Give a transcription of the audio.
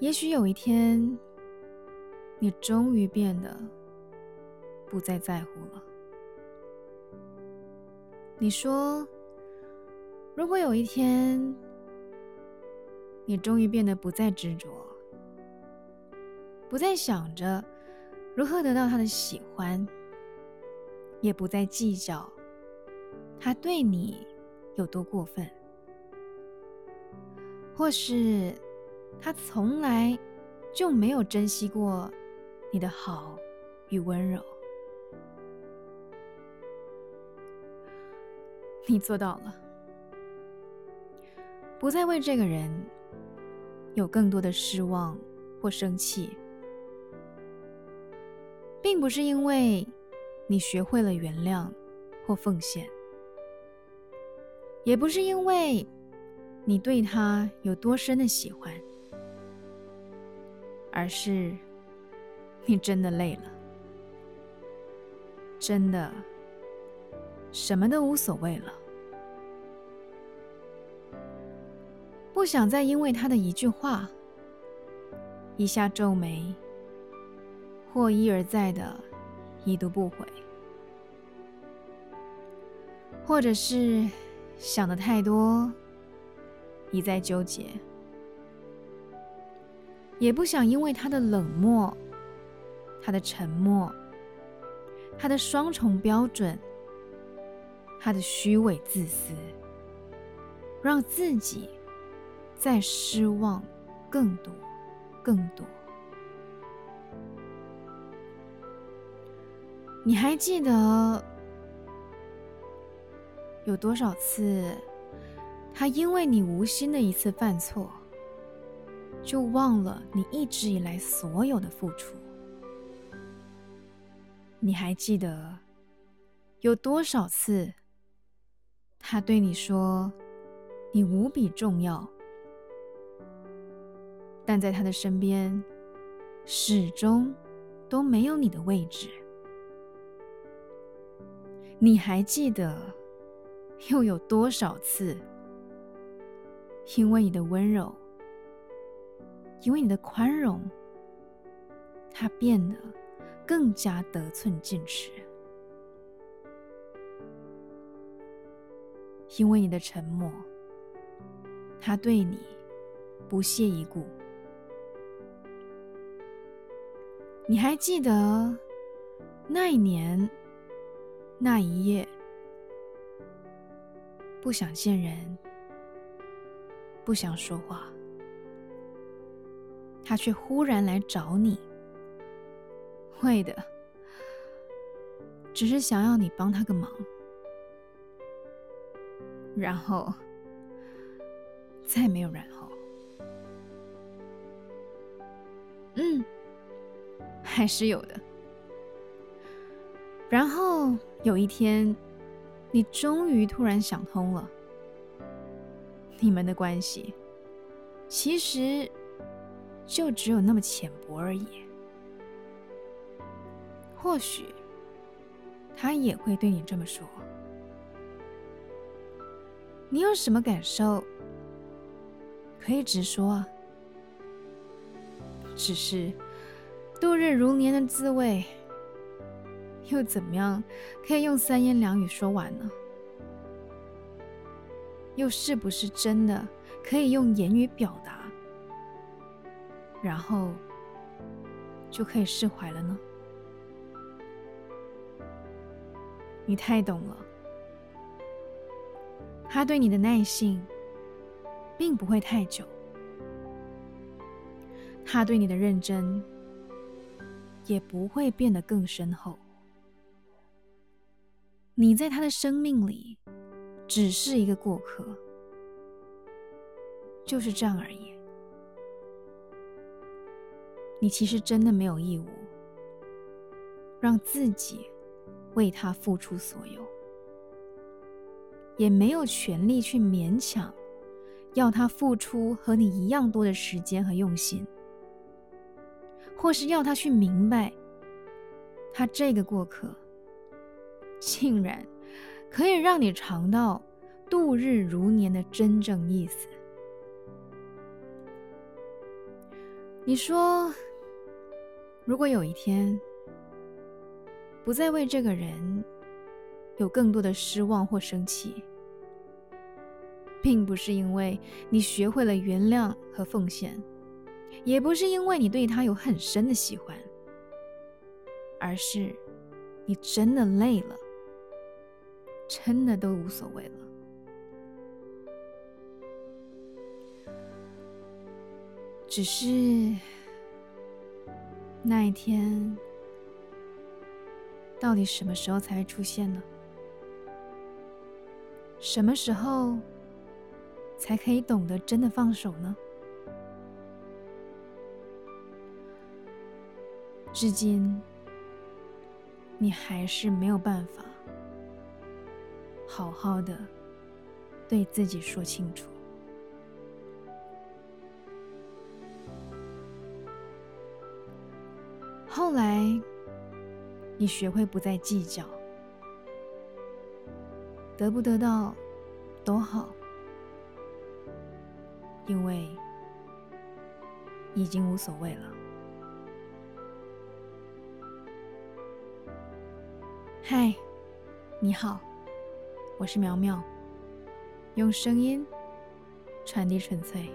也许有一天，你终于变得不再在乎了。你说，如果有一天，你终于变得不再执着，不再想着如何得到他的喜欢，也不再计较他对你有多过分，或是他从来就没有珍惜过你的好与温柔。你做到了，不再为这个人有更多的失望或生气，并不是因为你学会了原谅或奉献，也不是因为你对他有多深的喜欢，而是你真的累了，真的。什么都无所谓了，不想再因为他的一句话、一下皱眉，或一而再的已读不回，或者是想的太多，一再纠结，也不想因为他的冷漠、他的沉默、他的双重标准。他的虚伪自私，让自己再失望更多、更多。你还记得有多少次，他因为你无心的一次犯错，就忘了你一直以来所有的付出？你还记得有多少次？他对你说：“你无比重要。”但在他的身边，始终都没有你的位置。你还记得又有多少次，因为你的温柔，因为你的宽容，他变得更加得寸进尺？因为你的沉默，他对你不屑一顾。你还记得那一年、那一夜，不想见人，不想说话，他却忽然来找你，会的只是想要你帮他个忙。然后，再没有然后。嗯，还是有的。然后有一天，你终于突然想通了，你们的关系其实就只有那么浅薄而已。或许他也会对你这么说。你有什么感受？可以直说。只是度日如年的滋味，又怎么样可以用三言两语说完呢？又是不是真的可以用言语表达，然后就可以释怀了呢？你太懂了。他对你的耐性，并不会太久；他对你的认真，也不会变得更深厚。你在他的生命里，只是一个过客，就是这样而已。你其实真的没有义务，让自己为他付出所有。也没有权利去勉强，要他付出和你一样多的时间和用心，或是要他去明白，他这个过客，竟然可以让你尝到度日如年的真正意思。你说，如果有一天不再为这个人有更多的失望或生气，并不是因为你学会了原谅和奉献，也不是因为你对他有很深的喜欢，而是你真的累了，真的都无所谓了。只是那一天，到底什么时候才会出现呢？什么时候才可以懂得真的放手呢？至今，你还是没有办法好好的对自己说清楚。后来，你学会不再计较，得不得到都好，因为已经无所谓了。嗨，你好，我是苗苗，用声音传递纯粹。